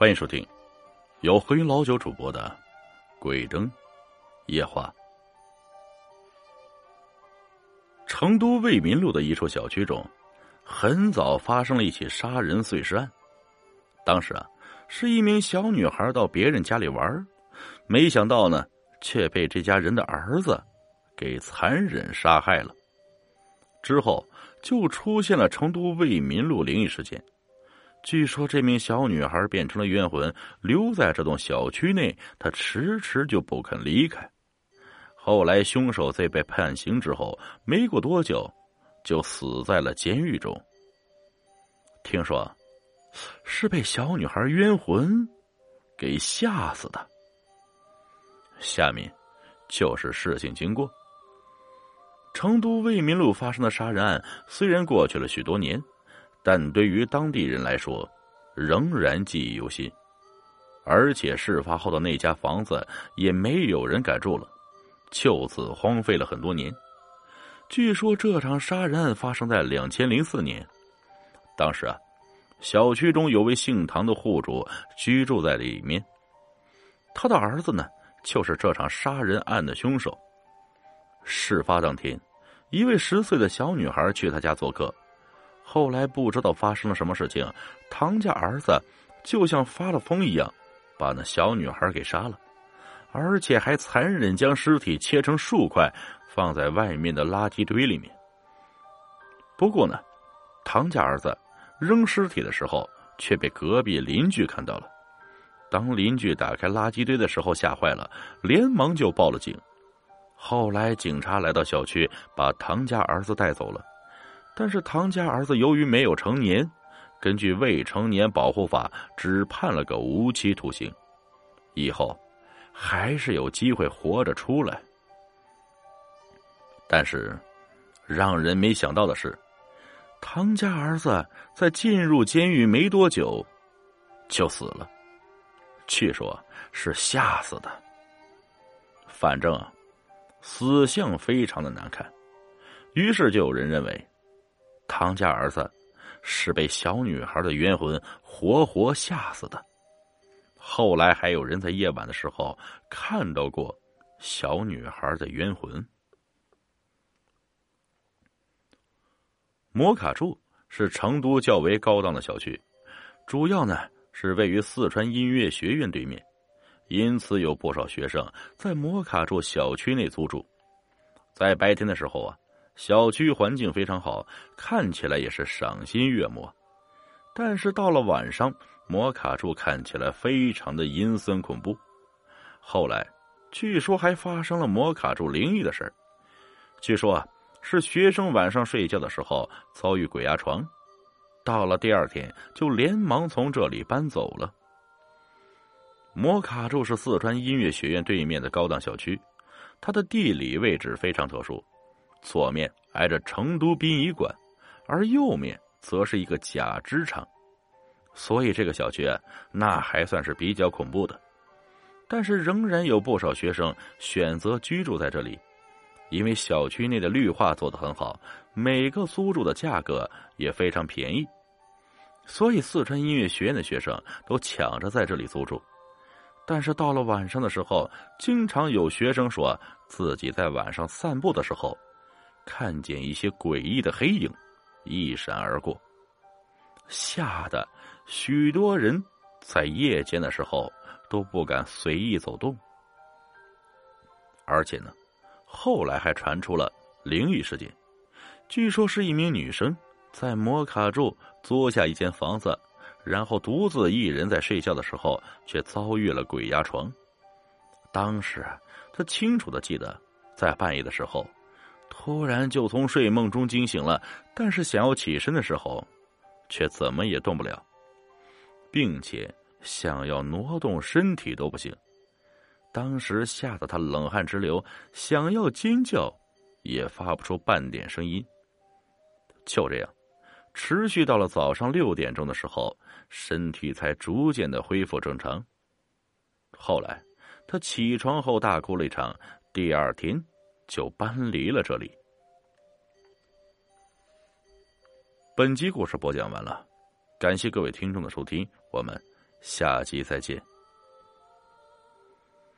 欢迎收听由黑云老九主播的《鬼灯夜话》。成都为民路的一处小区中，很早发生了一起杀人碎尸案。当时啊，是一名小女孩到别人家里玩，没想到呢，却被这家人的儿子给残忍杀害了。之后就出现了成都为民路灵异事件。据说这名小女孩变成了冤魂，留在这栋小区内，她迟迟就不肯离开。后来凶手在被判刑之后，没过多久，就死在了监狱中。听说是被小女孩冤魂给吓死的。下面就是事情经过。成都为民路发生的杀人案，虽然过去了许多年。但对于当地人来说，仍然记忆犹新，而且事发后的那家房子也没有人敢住了，就此荒废了很多年。据说这场杀人案发生在两千零四年，当时啊，小区中有位姓唐的户主居住在里面，他的儿子呢就是这场杀人案的凶手。事发当天，一位十岁的小女孩去他家做客。后来不知道发生了什么事情，唐家儿子就像发了疯一样，把那小女孩给杀了，而且还残忍将尸体切成数块，放在外面的垃圾堆里面。不过呢，唐家儿子扔尸体的时候却被隔壁邻居看到了。当邻居打开垃圾堆的时候，吓坏了，连忙就报了警。后来警察来到小区，把唐家儿子带走了。但是唐家儿子由于没有成年，根据未成年保护法，只判了个无期徒刑，以后还是有机会活着出来。但是，让人没想到的是，唐家儿子在进入监狱没多久就死了，据说是吓死的。反正啊死相非常的难看，于是就有人认为。唐家儿子是被小女孩的冤魂活活吓死的。后来还有人在夜晚的时候看到过小女孩的冤魂。摩卡住是成都较为高档的小区，主要呢是位于四川音乐学院对面，因此有不少学生在摩卡住小区内租住。在白天的时候啊。小区环境非常好，看起来也是赏心悦目。但是到了晚上，摩卡住看起来非常的阴森恐怖。后来，据说还发生了摩卡住灵异的事。据说啊，是学生晚上睡觉的时候遭遇鬼压床，到了第二天就连忙从这里搬走了。摩卡住是四川音乐学院对面的高档小区，它的地理位置非常特殊。左面挨着成都殡仪馆，而右面则是一个假肢厂，所以这个小区啊那还算是比较恐怖的。但是仍然有不少学生选择居住在这里，因为小区内的绿化做得很好，每个租住的价格也非常便宜，所以四川音乐学院的学生都抢着在这里租住。但是到了晚上的时候，经常有学生说自己在晚上散步的时候。看见一些诡异的黑影一闪而过，吓得许多人在夜间的时候都不敢随意走动。而且呢，后来还传出了灵异事件，据说是一名女生在摩卡住租下一间房子，然后独自一人在睡觉的时候，却遭遇了鬼压床。当时她清楚的记得，在半夜的时候。突然就从睡梦中惊醒了，但是想要起身的时候，却怎么也动不了，并且想要挪动身体都不行。当时吓得他冷汗直流，想要尖叫，也发不出半点声音。就这样，持续到了早上六点钟的时候，身体才逐渐的恢复正常。后来，他起床后大哭了一场，第二天。就搬离了这里。本集故事播讲完了，感谢各位听众的收听，我们下集再见。